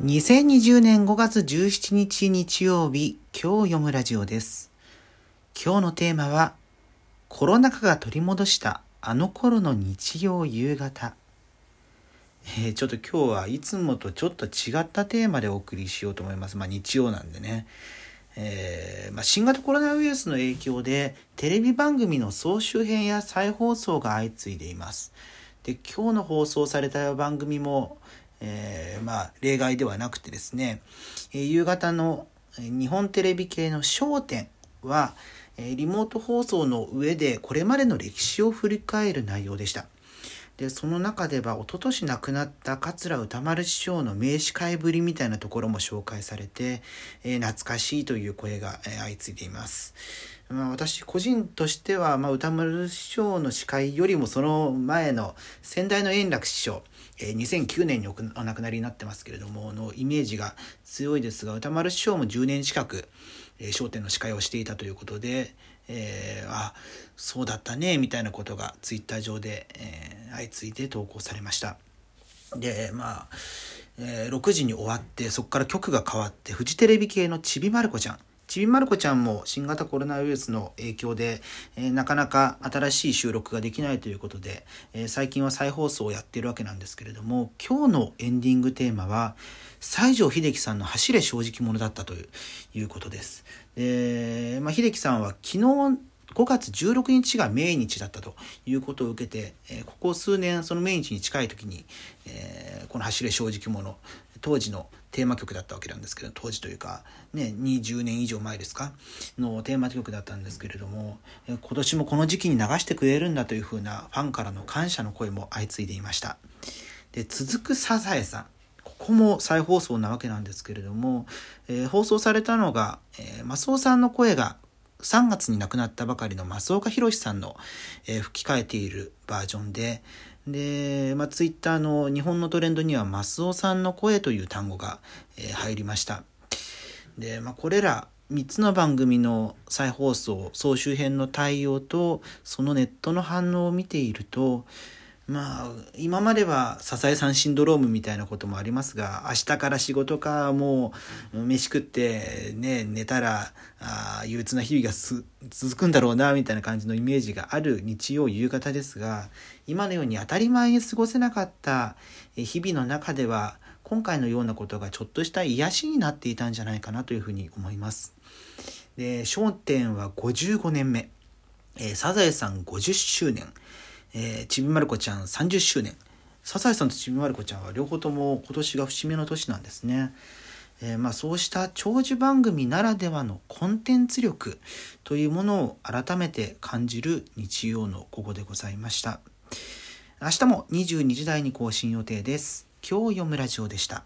2020年5月17日日曜日、今日読むラジオです。今日のテーマは、コロナ禍が取り戻したあの頃の日曜夕方。えーちょっと今日はいつもとちょっと違ったテーマでお送りしようと思います。まあ日曜なんでね。えーまあ、新型コロナウイルスの影響でテレビ番組の総集編や再放送が相次いでいます。で今日の放送された番組も、えーまあ、例外ではなくてですね、えー夕方の日本テレビ系の『焦点』は、えーリモート放送の上でこれまでの歴史を振り返る内容でした。でその中では一昨年亡くなった桂歌丸師匠の名刺会ぶりみたいなところも紹介されて、えー懐かしいという声が、えー相次いでいます。まあ、私個人としては、まあ、歌丸師匠の司会よりもその前の先代の円楽師匠、えー2009年におお亡くなりになってますけれどものイメージが強いですが歌丸師匠も10年近く『えー笑点』の司会をしていたということで、えーあそうだったねみたいなことがツイッター上で、えー相次いで投稿されました。でまあ、えー6時に終わってそこから局が変わってフジテレビ系のちびまる子ちゃんちびまる子ちゃんも新型コロナウイルスの影響で、えーなかなか新しい収録ができないということで、えー最近は再放送をやっているわけなんですけれども今日のエンディングテーマは西城秀樹さんの「走れ正直者」だったといういうことです。で、まあ、秀樹さんは昨日5月16日が命日だったということを受けて、えーここ数年その命日に近い時に、えーこの「走れ正直者」当時のテーマ曲だったわけなんですけど当時というか、ね、20年以上前ですか？のテーマ曲だったんですけれども、今年もこの時期に流してくれるんだというふうなファンからの感謝の声も相次いでいました。で続くサザエさんここも再放送なわけなんですけれども、えー放送されたのが、えー、マスオさんの声が3月に亡くなったばかりの増岡弘さんの、えー吹き替えているバージョンでで、まあ、ツイッターの日本のトレンドにはマスオさんの声という単語が、え入りました。で、まあ、これら3つの番組の再放送総集編の対応とそのネットの反応を見ているとまあ今までは「サザエさんシンドローム」みたいなこともありますが明日から仕事かもう飯食ってね寝たらあ憂鬱な日々が続くんだろうなみたいな感じのイメージがある日曜夕方ですが今のように当たり前に過ごせなかった日々の中では今回のようなことがちょっとした癒しになっていたんじゃないかなというふうに思います。で『笑点』は55年目、えーサザエさん50周年えーちびまる子ちゃん30周年サザエさんとちびまる子ちゃんは両方とも今年が節目の年なんですね。えーまあ、そうした長寿番組ならではのコンテンツ力というものを改めて感じる日曜の午後でございました。明日も22時台に更新予定です。今日読むラジオでした。